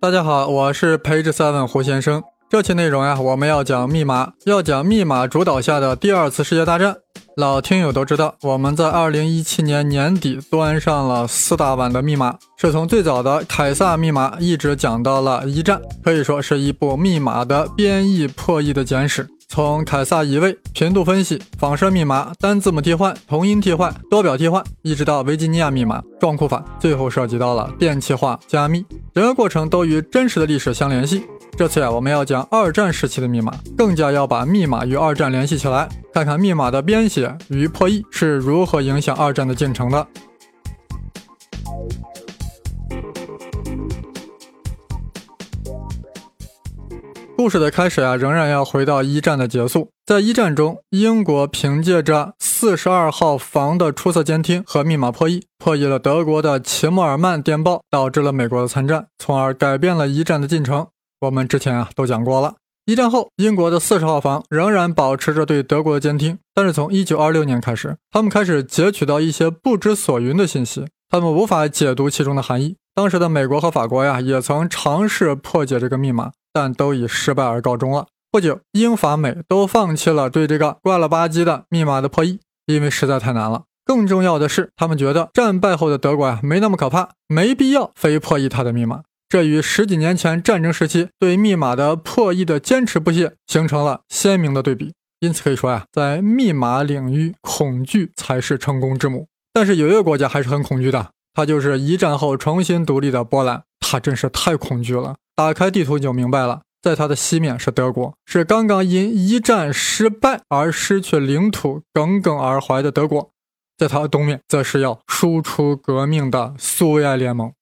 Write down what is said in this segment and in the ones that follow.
大家好，我是 Page Seven 胡先生。这期内容呀，我们要讲密码，要讲密码主导下的第二次世界大战。老听友都知道，我们在二零一七年年底端上了四大碗的密码，是从最早的凯撒密码一直讲到了一战，可以说是一部密码的编译破译的简史。从凯撒移位、频度分析、仿射密码、单字母替换、同音替换、多表替换，一直到维吉尼亚密码、撞库法，最后涉及到了电气化加密，整个过程都与真实的历史相联系。这次呀，我们要讲二战时期的密码，更加要把密码与二战联系起来，看看密码的编写与破译是如何影响二战的进程的。故事的开始啊，仍然要回到一战的结束。在一战中，英国凭借着四十二号房的出色监听和密码破译，破译了德国的齐默尔曼电报，导致了美国的参战，从而改变了一战的进程。我们之前啊都讲过了。一战后，英国的四十号房仍然保持着对德国的监听，但是从一九二六年开始，他们开始截取到一些不知所云的信息，他们无法解读其中的含义。当时的美国和法国呀，也曾尝试破解这个密码。但都以失败而告终了。不久，英法美都放弃了对这个怪了吧唧的密码的破译，因为实在太难了。更重要的是，他们觉得战败后的德国啊没那么可怕，没必要非破译它的密码。这与十几年前战争时期对密码的破译的坚持不懈形成了鲜明的对比。因此可以说呀，在密码领域，恐惧才是成功之母。但是有一个国家还是很恐惧的，它就是一战后重新独立的波兰。他真是太恐惧了。打开地图你就明白了，在它的西面是德国，是刚刚因一战失败而失去领土、耿耿而怀的德国；在它的东面，则是要输出革命的苏维埃联盟。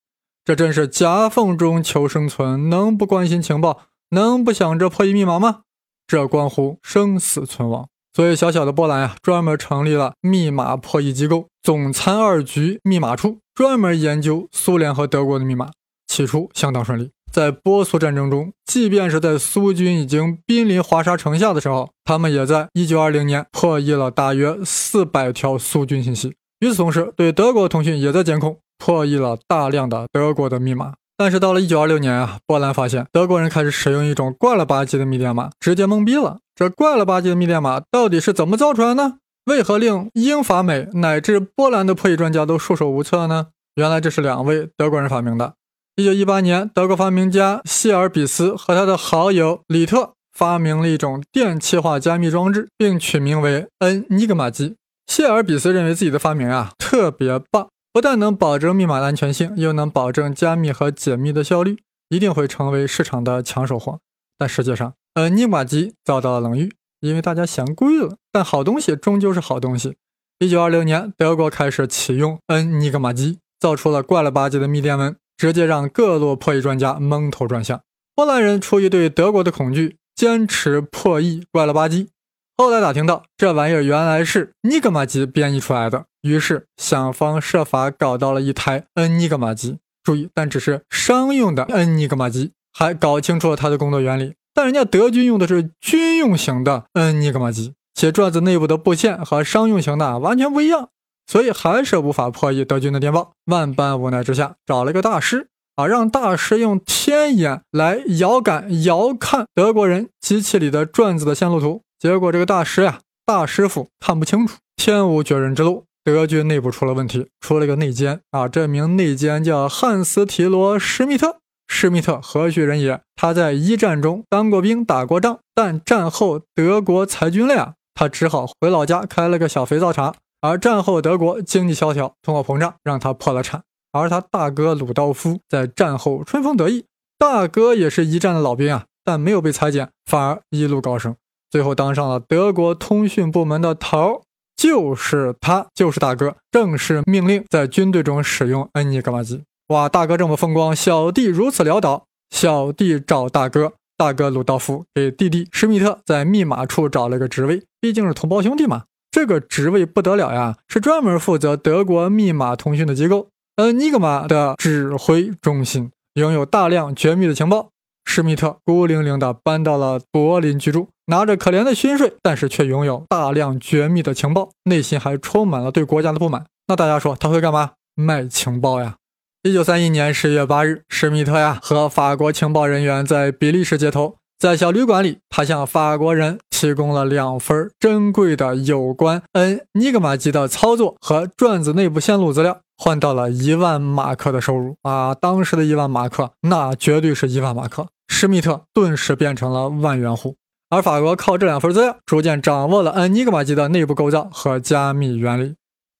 这真是夹缝中求生存，能不关心情报，能不想着破译密码吗？这关乎生死存亡。所以，小小的波兰呀，专门成立了密码破译机构——总参二局密码处，专门研究苏联和德国的密码。起初相当顺利。在波苏战争中，即便是在苏军已经濒临华沙城下的时候，他们也在1920年破译了大约400条苏军信息。与此同时，对德国通讯也在监控，破译了大量的德国的密码。但是到了1926年啊，波兰发现德国人开始使用一种怪了吧唧的密电码，直接懵逼了。这怪了吧唧的密电码到底是怎么造出来呢？为何令英法美乃至波兰的破译专家都束手无策呢？原来这是两位德国人发明的。一九一八年，德国发明家谢尔比斯和他的好友里特发明了一种电气化加密装置，并取名为恩尼格玛机。谢尔比斯认为自己的发明啊特别棒，不但能保证密码的安全性，又能保证加密和解密的效率，一定会成为市场的抢手货。但实际上，恩尼格玛机遭到了冷遇，因为大家嫌贵了。但好东西终究是好东西。一九二六年，德国开始启用恩尼格玛机，造出了怪了吧唧的密电文。直接让各路破译专家蒙头转向。波兰人出于对德国的恐惧，坚持破译怪了吧唧。后来打听到这玩意儿原来是尼格玛机编译出来的，于是想方设法搞到了一台恩尼格玛机。注意，但只是商用的恩尼格玛机，还搞清楚了它的工作原理。但人家德军用的是军用型的恩尼格玛机，且转子内部的布线和商用型的完全不一样。所以还是无法破译德军的电报，万般无奈之下，找了个大师啊，让大师用天眼来遥感、遥看德国人机器里的转子的线路图。结果这个大师呀，大师傅看不清楚，天无绝人之路。德军内部出了问题，出了个内奸啊！这名内奸叫汉斯提罗施密特。施密特何许人也？他在一战中当过兵，打过仗，但战后德国裁军了呀，他只好回老家开了个小肥皂厂。而战后德国经济萧条，通货膨胀让他破了产。而他大哥鲁道夫在战后春风得意，大哥也是一战的老兵啊，但没有被裁减，反而一路高升，最后当上了德国通讯部门的头。就是他，就是大哥，正式命令在军队中使用恩尼格玛机。哇，大哥这么风光，小弟如此潦倒。小弟找大哥，大哥鲁道夫给弟弟施密特在密码处找了个职位，毕竟是同胞兄弟嘛。这个职位不得了呀，是专门负责德国密码通讯的机构，恩尼格玛的指挥中心，拥有大量绝密的情报。施密特孤零零地搬到了柏林居住，拿着可怜的薪水，但是却拥有大量绝密的情报，内心还充满了对国家的不满。那大家说他会干嘛？卖情报呀！一九三一年十月八日，施密特呀和法国情报人员在比利时接头，在小旅馆里，他向法国人提供了两份珍贵的有关恩尼格玛机的操作和转子内部线路资料，换到了一万马克的收入啊！当时的一万马克，那绝对是一万马克。施密特顿时变成了万元户，而法国靠这两份资料，逐渐掌握了恩尼格玛机的内部构造和加密原理。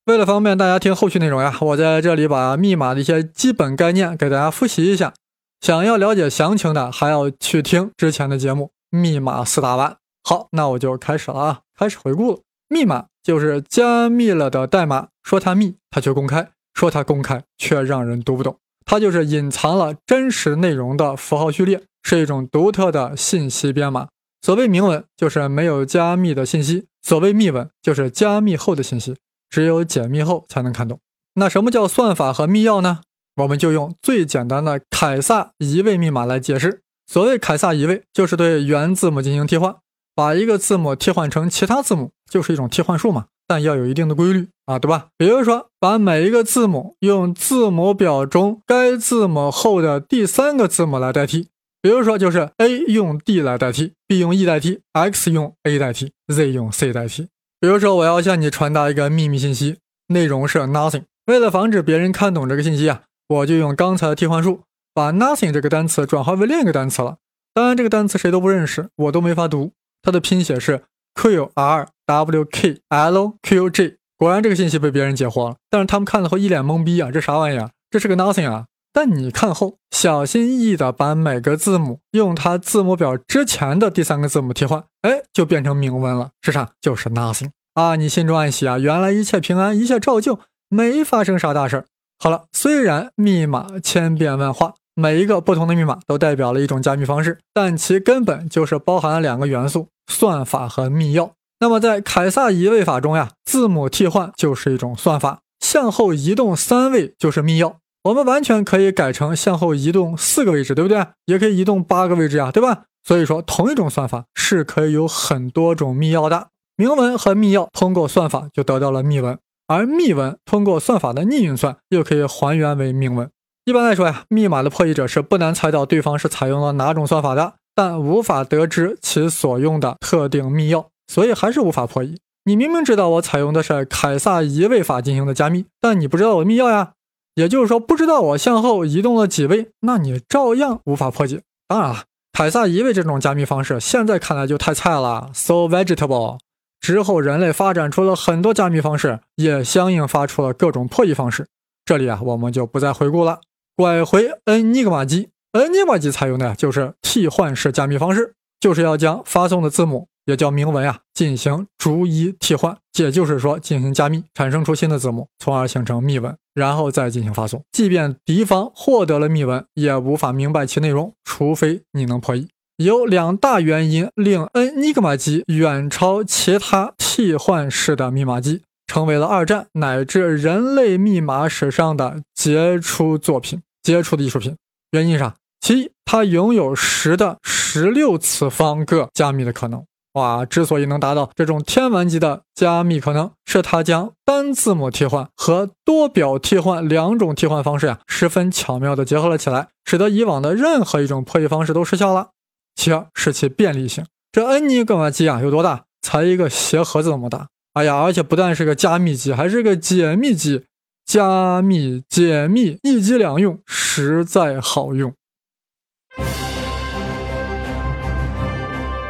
为了方便大家听后续内容呀，我在这里把密码的一些基本概念给大家复习一下。想要了解详情的，还要去听之前的节目《密码四大弯》。好，那我就开始了啊，开始回顾了。密码就是加密了的代码，说它密，它却公开；说它公开，却让人读不懂。它就是隐藏了真实内容的符号序列，是一种独特的信息编码。所谓明文，就是没有加密的信息；所谓密文，就是加密后的信息。只有解密后才能看懂。那什么叫算法和密钥呢？我们就用最简单的凯撒移位密码来解释。所谓凯撒移位，就是对元字母进行替换，把一个字母替换成其他字母，就是一种替换术嘛。但要有一定的规律啊，对吧？比如说，把每一个字母用字母表中该字母后的第三个字母来代替。比如说，就是 A 用 D 来代替，B 用 E 代替，X 用 A 代替，Z 用 C 代替。比如说，我要向你传达一个秘密信息，内容是 nothing。为了防止别人看懂这个信息啊，我就用刚才的替换术，把 nothing 这个单词转化为另一个单词了。当然，这个单词谁都不认识，我都没法读。它的拼写是 q r w k l q j。果然，这个信息被别人解惑了。但是他们看了后一脸懵逼啊，这啥玩意儿？这是个 nothing 啊！但你看后，小心翼翼地把每个字母用它字母表之前的第三个字母替换，哎，就变成明文了。是啥？就是 nothing 啊！你心中暗喜啊，原来一切平安，一切照旧，没发生啥大事儿。好了，虽然密码千变万化，每一个不同的密码都代表了一种加密方式，但其根本就是包含了两个元素：算法和密钥。那么在凯撒移位法中呀，字母替换就是一种算法，向后移动三位就是密钥。我们完全可以改成向后移动四个位置，对不对？也可以移动八个位置呀，对吧？所以说，同一种算法是可以有很多种密钥的。明文和密钥通过算法就得到了密文，而密文通过算法的逆运算又可以还原为明文。一般来说呀，密码的破译者是不难猜到对方是采用了哪种算法的，但无法得知其所用的特定密钥，所以还是无法破译。你明明知道我采用的是凯撒移位法进行的加密，但你不知道我的密钥呀。也就是说，不知道我向后移动了几位，那你照样无法破解。当然了，凯撒移位这种加密方式，现在看来就太菜了，so vegetable。之后人类发展出了很多加密方式，也相应发出了各种破译方式。这里啊，我们就不再回顾了。拐回恩尼格玛机，恩尼格玛机采用的就是替换式加密方式，就是要将发送的字母。也叫明文呀，进行逐一替换，也就是说进行加密，产生出新的字母，从而形成密文，然后再进行发送。即便敌方获得了密文，也无法明白其内容，除非你能破译。有两大原因令恩尼格玛机远超其他替换式的密码机，成为了二战乃至人类密码史上的杰出作品、杰出的艺术品。原因啥？其一，它拥有十的十六次方个加密的可能。哇，之所以能达到这种天文级的加密可能，是它将单字母替换和多表替换两种替换方式呀，十分巧妙地结合了起来，使得以往的任何一种破译方式都失效了。其二是其便利性，这恩尼格玛机啊有多大？才一个鞋盒子那么大。哎呀，而且不但是个加密机，还是个解密机，加密解密一机两用，实在好用。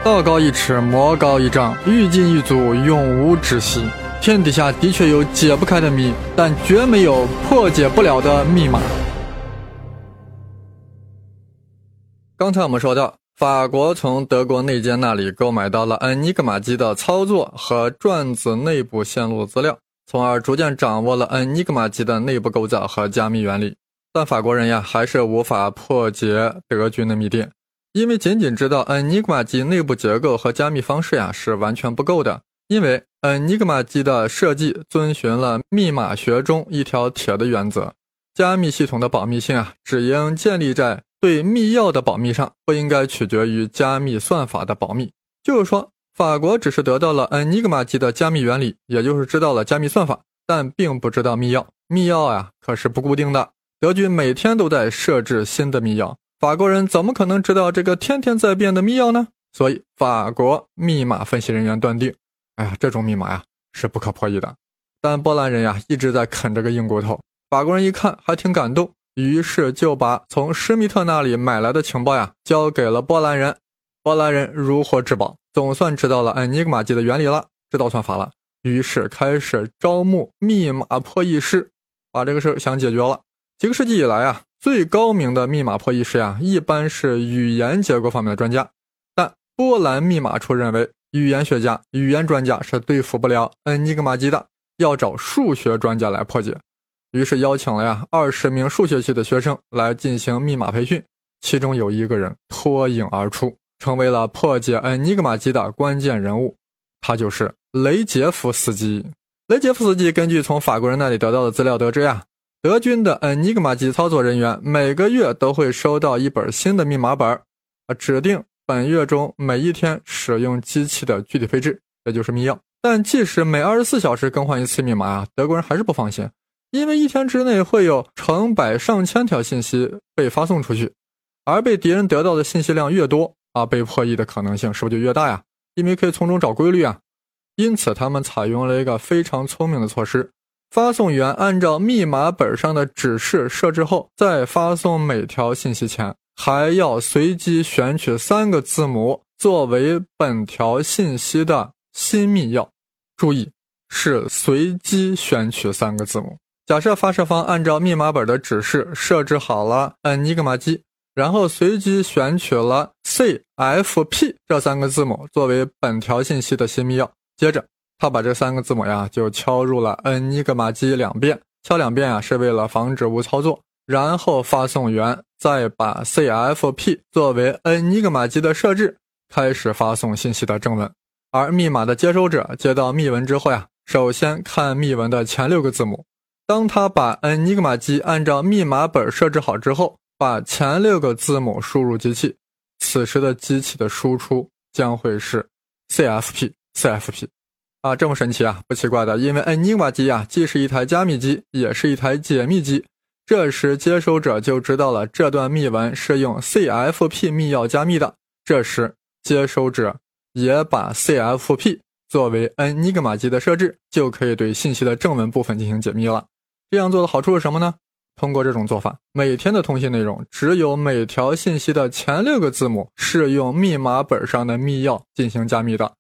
道高一尺，魔高一丈，欲进一阻，永无止息。天底下的确有解不开的谜，但绝没有破解不了的密码。刚才我们说到，法国从德国内奸那里购买到了恩尼格玛机的操作和转子内部线路资料，从而逐渐掌握了恩尼格玛机的内部构造和加密原理。但法国人呀，还是无法破解德军的密电。因为仅仅知道 Enigma 机内部结构和加密方式呀是完全不够的，因为 Enigma 机的设计遵循了密码学中一条铁的原则：加密系统的保密性啊只应建立在对密钥的保密上，不应该取决于加密算法的保密。就是说，法国只是得到了 Enigma 机的加密原理，也就是知道了加密算法，但并不知道密钥。密钥呀可是不固定的，德军每天都在设置新的密钥，法国人怎么可能知道这个天天在变的密钥呢？所以，法国密码分析人员断定，哎呀，这种密码呀是不可破译的。但波兰人呀一直在啃这个硬骨头。法国人一看还挺感动，于是就把从施密特那里买来的情报呀交给了波兰人。波兰人如获至宝，总算知道了恩尼格玛机的原理了，知道算法了，于是开始招募密码破译师，把这个事儿想解决了。几个世纪以来啊，最高明的密码破译师呀，一般是语言结构方面的专家。但波兰密码处认为，语言学家、语言专家是对付不了恩尼格玛机的，要找数学专家来破解。于是邀请了呀二十名数学系的学生来进行密码培训，其中有一个人脱颖而出，成为了破解恩尼格玛机的关键人物，他就是雷杰夫斯基。雷杰夫斯基根据从法国人那里得到的资料得知呀。德军的恩尼格玛机操作人员每个月都会收到一本新的密码本啊，指定本月中每一天使用机器的具体配置，也就是密钥。但即使每二十四小时更换一次密码啊，德国人还是不放心，因为一天之内会有成百上千条信息被发送出去，而被敌人得到的信息量越多啊，被破译的可能性是不是就越大呀？因为可以从中找规律啊。因此，他们采用了一个非常聪明的措施。发送员按照密码本上的指示设置后，在发送每条信息前，还要随机选取三个字母作为本条信息的新密钥。注意，是随机选取三个字母。假设发射方按照密码本的指示设置好了恩尼格玛机，然后随机选取了 C、F、P 这三个字母作为本条信息的新密钥，接着。他把这三个字母呀，就敲入了恩尼格玛机两遍，敲两遍啊，是为了防止误操作。然后发送员再把 CFP 作为恩尼格玛机的设置，开始发送信息的正文。而密码的接收者接到密文之后呀，首先看密文的前六个字母。当他把恩尼格玛机按照密码本设置好之后，把前六个字母输入机器，此时的机器的输出将会是 CFP，CFP。啊，这么神奇啊！不奇怪的，因为恩尼瓦机啊，既是一台加密机，也是一台解密机。这时接收者就知道了这段密文是用 CFP 密钥加密的。这时接收者也把 CFP 作为恩尼格玛机的设置，就可以对信息的正文部分进行解密了。这样做的好处是什么呢？通过这种做法，每天的通信内容只有每条信息的前六个字母是用密码本上的密钥进行加密的。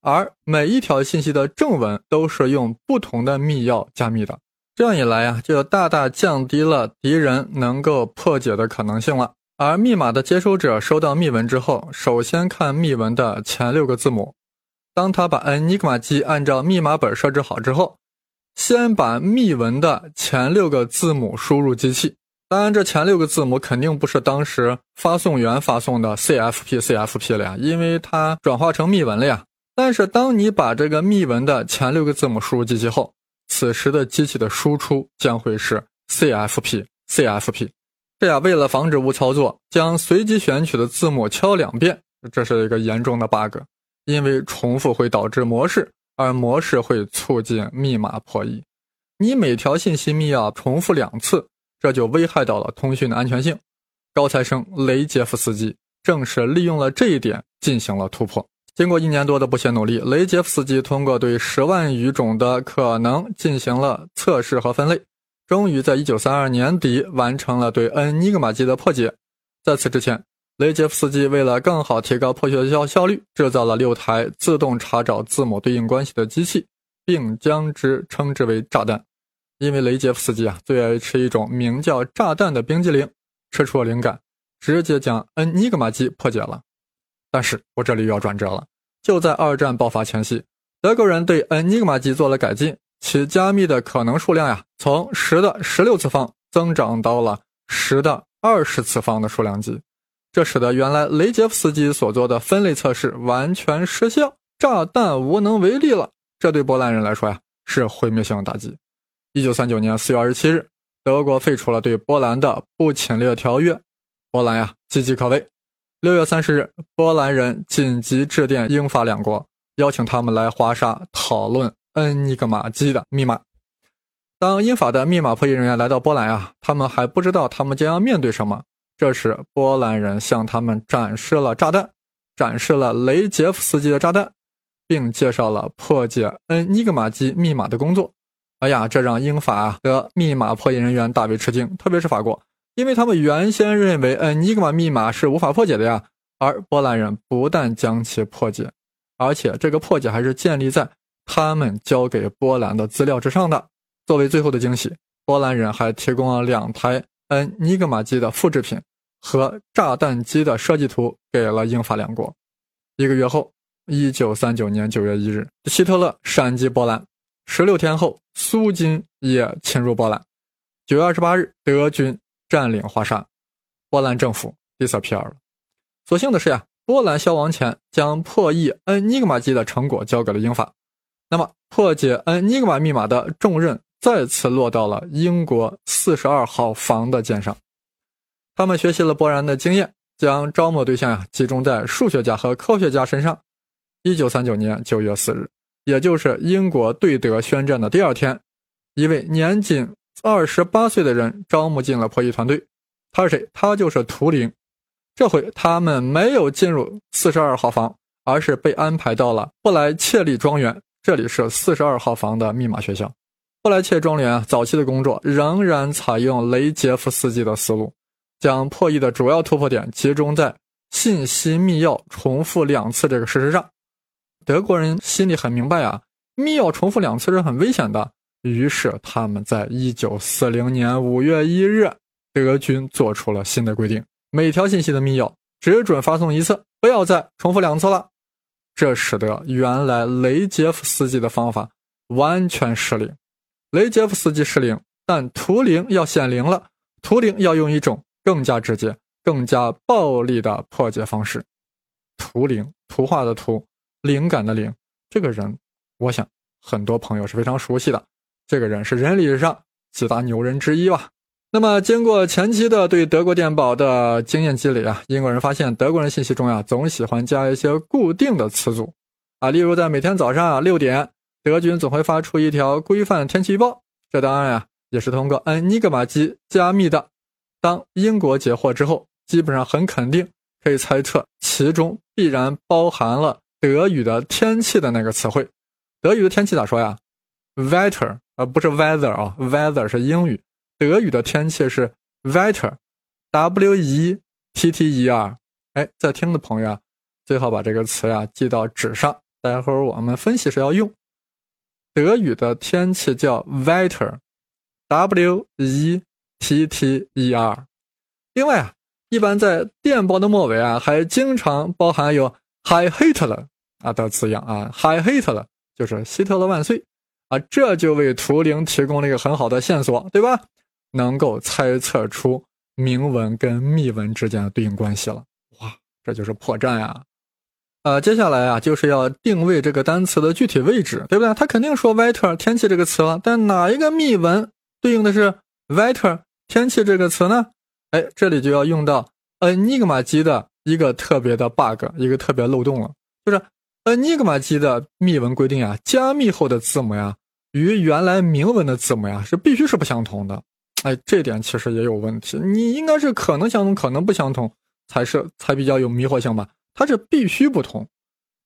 而每一条信息的正文都是用不同的密钥加密的，这样一来呀，就大大降低了敌人能够破解的可能性了。而密码的接收者收到密文之后，首先看密文的前六个字母。当他把 Enigma 机按照密码本设置好之后，先把密文的前六个字母输入机器。当然，这前六个字母肯定不是当时发送员发送的 CFP CFP 了呀，因为它转化成密文了呀。但是，当你把这个密文的前六个字母输入机器后，此时的机器的输出将会是 CFP CFP。这样，为了防止误操作，将随机选取的字母敲两遍，这是一个严重的 bug，因为重复会导致模式，而模式会促进密码破译。你每条信息密钥重复两次，这就危害到了通讯的安全性。高材生雷杰夫斯基正是利用了这一点进行了突破。经过一年多的不懈努力，雷杰夫斯基通过对十万余种的可能进行了测试和分类，终于在一九三二年底完成了对恩尼格玛机的破解。在此之前，雷杰夫斯基为了更好提高破学校效率，制造了六台自动查找字母对应关系的机器，并将之称之为炸弹。因为雷杰夫斯基啊最爱吃一种名叫炸弹的冰激凌，吃出了灵感，直接将恩尼格玛机破解了。但是我这里又要转折了。就在二战爆发前夕，德国人对恩尼格玛机做了改进，其加密的可能数量呀，从十的十六次方增长到了十的二十次方的数量级。这使得原来雷杰夫斯基所做的分类测试完全失效，炸弹无能为力了。这对波兰人来说呀，是毁灭性的打击。一九三九年四月二十七日，德国废除了对波兰的不侵略条约，波兰呀岌岌可危。六月三十日，波兰人紧急致电英法两国，邀请他们来华沙讨论恩尼格玛机的密码。当英法的密码破译人员来到波兰啊，他们还不知道他们将要面对什么。这时，波兰人向他们展示了炸弹，展示了雷杰夫斯基的炸弹，并介绍了破解恩尼格玛机密码的工作。哎呀，这让英法的密码破译人员大为吃惊，特别是法国，因为他们原先认为恩尼格玛密码是无法破解的呀。而波兰人不但将其破解，而且这个破解还是建立在他们交给波兰的资料之上的。作为最后的惊喜，波兰人还提供了两台恩尼格玛机的复制品和炸弹机的设计图给了英法两国。一个月后，一九三九年九月一日，希特勒闪击波兰。十六天后，苏军也侵入波兰。九月二十八日，德军占领华沙，波兰政府 disappear 了。所幸的是呀，波兰消亡前将破译恩尼格玛机的成果交给了英法，那么破解恩尼格玛密码的重任再次落到了英国四十二号房的肩上。他们学习了波兰的经验，将招募对象呀集中在数学家和科学家身上。一九三九年九月四日，也就是英国对德宣战的第二天，一位年仅二十八岁的人招募进了破译团队。他是谁？他就是图灵。这回他们没有进入四十二号房，而是被安排到了布莱切利庄园。这里是四十二号房的密码学校。布莱切庄园啊，早期的工作仍然采用雷杰夫斯基的思路，将破译的主要突破点集中在信息密钥重复两次这个事实上。德国人心里很明白啊，密钥重复两次是很危险的。于是他们在一九四零年五月一日，德军做出了新的规定。每条信息的密钥只准发送一次，不要再重复两次了。这使得原来雷杰夫斯基的方法完全失灵。雷杰夫斯基失灵，但图灵要显灵了。图灵要用一种更加直接、更加暴力的破解方式。图灵，图画的图，灵感的灵。这个人，我想很多朋友是非常熟悉的。这个人是人类史上几大牛人之一吧。那么，经过前期的对德国电报的经验积累啊，英国人发现德国人信息中啊，总喜欢加一些固定的词组啊，例如在每天早上啊六点，德军总会发出一条规范天气预报，这当然呀，也是通过恩尼格玛机加密的。当英国截获之后，基本上很肯定可以猜测其中必然包含了德语的天气的那个词汇。德语的天气咋说呀？Weather，而不是 weather 啊，weather 是英语。德语的天气是 Wetter，W E T T E R。哎，在听的朋友啊，最好把这个词呀记到纸上，待会儿我们分析时要用。德语的天气叫 Wetter，W E T T E R。另外啊，一般在电报的末尾啊，还经常包含有 Hi Hitler 啊的字样啊，Hi Hitler 就是希特勒万岁啊，这就为图灵提供了一个很好的线索，对吧？能够猜测出明文跟密文之间的对应关系了，哇，这就是破绽呀！呃，接下来啊，就是要定位这个单词的具体位置，对不对？他肯定说 weather 天气这个词了，但哪一个密文对应的是 weather 天气这个词呢？哎，这里就要用到 Enigma 机的一个特别的 bug，一个特别漏洞了，就是 Enigma 机的密文规定啊，加密后的字母呀，与原来明文的字母呀，是必须是不相同的。哎，这点其实也有问题。你应该是可能相同，可能不相同，才是才比较有迷惑性吧？它是必须不同。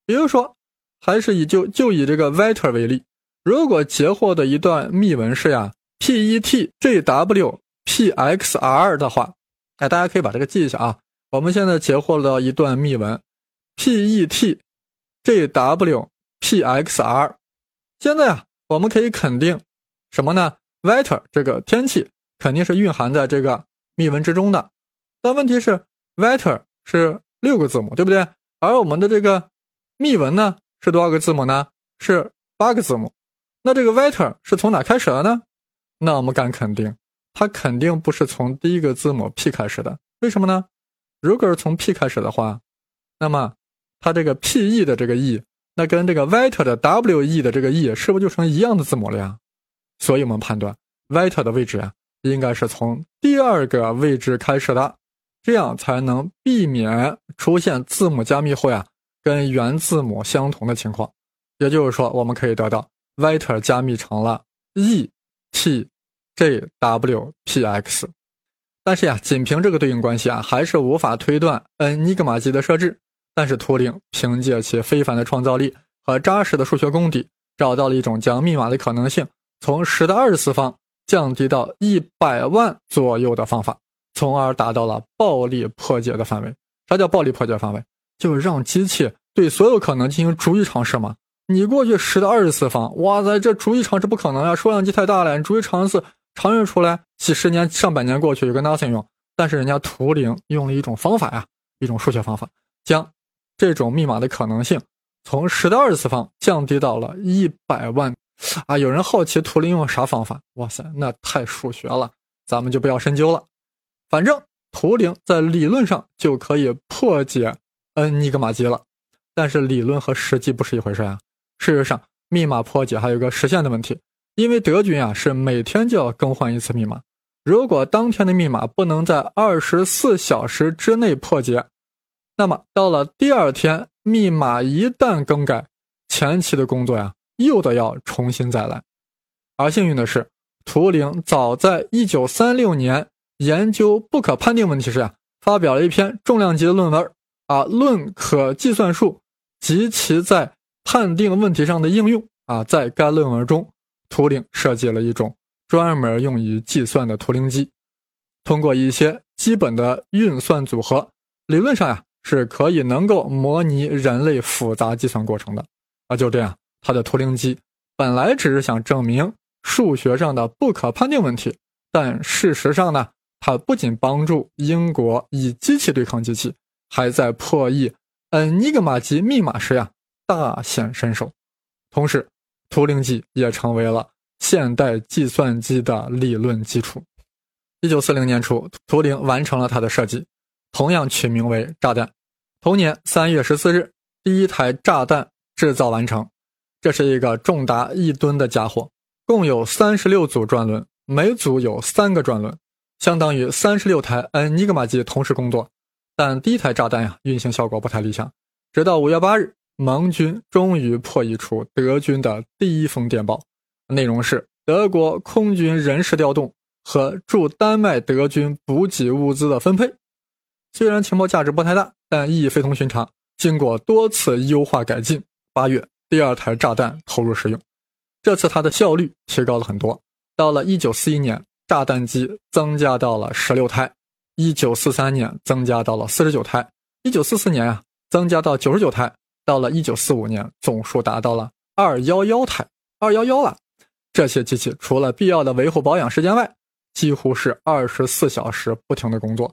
比如说，还是以就就以这个 Vetter 为例，如果截获的一段密文是呀 P E T J W P X R 的话，哎，大家可以把这个记一下啊。我们现在截获了一段密文 P E T J W P X R，现在啊，我们可以肯定什么呢？Wetter 这个天气。肯定是蕴含在这个密文之中的，但问题是，wetter 是六个字母，对不对？而我们的这个密文呢，是多少个字母呢？是八个字母。那这个 wetter 是从哪开始的呢？那我们敢肯定，它肯定不是从第一个字母 P 开始的。为什么呢？如果是从 P 开始的话，那么它这个 P E 的这个 E，那跟这个 wetter 的 W E 的这个 E 是不是就成一样的字母了呀？所以我们判断 wt 的位置呀。应该是从第二个位置开始的，这样才能避免出现字母加密后呀跟原字母相同的情况。也就是说，我们可以得到 wt 加密成了 e T J W P X。但是呀，仅凭这个对应关系啊，还是无法推断 N 尼格玛机的设置。但是图灵凭借其非凡的创造力和扎实的数学功底，找到了一种将密码的可能性从十的二十次方降低到一百万左右的方法，从而达到了暴力破解的范围。啥叫暴力破解范围？就是让机器对所有可能进行逐一尝试嘛。你过去十的二十次方，哇塞，这逐一尝试不可能呀，数量级太大了，你逐一尝试。尝试出来，几十年、上百年过去，有个 nothing 用。但是人家图灵用了一种方法呀，一种数学方法，将这种密码的可能性从十的二次方降低到了一百万。啊，有人好奇图灵用啥方法？哇塞，那太数学了，咱们就不要深究了。反正图灵在理论上就可以破解恩尼格玛机了，但是理论和实际不是一回事啊。事实上，密码破解还有个实现的问题。因为德军啊是每天就要更换一次密码，如果当天的密码不能在二十四小时之内破解，那么到了第二天，密码一旦更改，前期的工作呀又得要重新再来。而幸运的是，图灵早在一九三六年研究不可判定问题时啊，发表了一篇重量级的论文啊，论可计算数及其在判定问题上的应用啊，在该论文中。图灵设计了一种专门用于计算的图灵机，通过一些基本的运算组合，理论上呀是可以能够模拟人类复杂计算过程的。啊，就这样，他的图灵机本来只是想证明数学上的不可判定问题，但事实上呢，它不仅帮助英国以机器对抗机器，还在破译恩尼格玛级密码时呀大显身手，同时。图灵机也成为了现代计算机的理论基础。一九四零年初，图灵完成了他的设计，同样取名为炸弹。同年三月十四日，第一台炸弹制造完成。这是一个重达一吨的家伙，共有三十六组转轮，每组有三个转轮，相当于三十六台恩尼格玛机同时工作。但第一台炸弹呀，运行效果不太理想。直到五月八日。盟军终于破译出德军的第一封电报，内容是德国空军人事调动和驻丹麦德军补给物资的分配。虽然情报价值不太大，但意义非同寻常。经过多次优化改进，八月第二台炸弹投入使用，这次它的效率提高了很多。到了1941年，炸弹机增加到了16台；1943年增加到了49台；1944年啊，增加到99台。到了一九四五年，总数达到了二幺幺台，二幺幺了。这些机器除了必要的维护保养时间外，几乎是二十四小时不停的工作。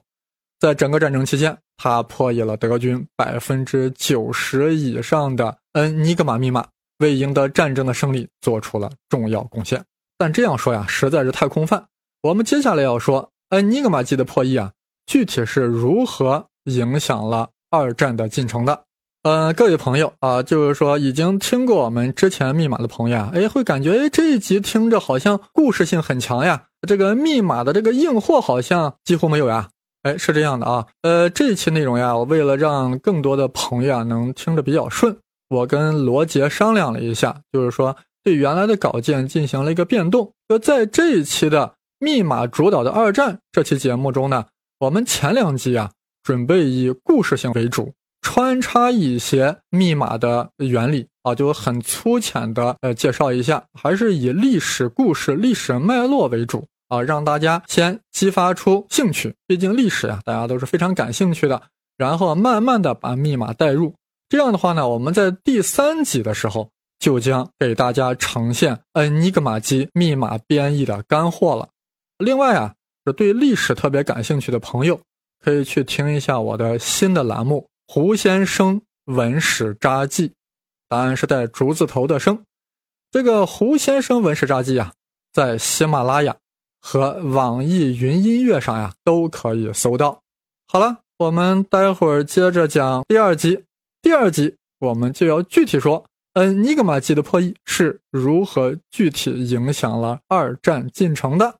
在整个战争期间，他破译了德军百分之九十以上的恩尼格玛密码，为赢得战争的胜利做出了重要贡献。但这样说呀，实在是太空泛。我们接下来要说恩尼格玛机的破译啊，具体是如何影响了二战的进程的。呃，各位朋友啊，就是说已经听过我们之前密码的朋友啊，哎，会感觉哎这一集听着好像故事性很强呀，这个密码的这个硬货好像几乎没有呀，哎，是这样的啊，呃，这一期内容呀，我为了让更多的朋友啊能听着比较顺，我跟罗杰商量了一下，就是说对原来的稿件进行了一个变动，就在这一期的密码主导的二战这期节目中呢，我们前两集啊准备以故事性为主。穿插一些密码的原理啊，就很粗浅的呃介绍一下，还是以历史故事、历史脉络为主啊，让大家先激发出兴趣。毕竟历史呀，大家都是非常感兴趣的。然后慢慢的把密码带入，这样的话呢，我们在第三集的时候就将给大家呈现恩尼格玛机密码编译的干货了。另外啊，是对历史特别感兴趣的朋友，可以去听一下我的新的栏目。胡先生文史札记，答案是带竹字头的“生”。这个胡先生文史札记啊，在喜马拉雅和网易云音乐上呀都可以搜到。好了，我们待会儿接着讲第二集。第二集我们就要具体说，恩尼格玛机的破译是如何具体影响了二战进程的。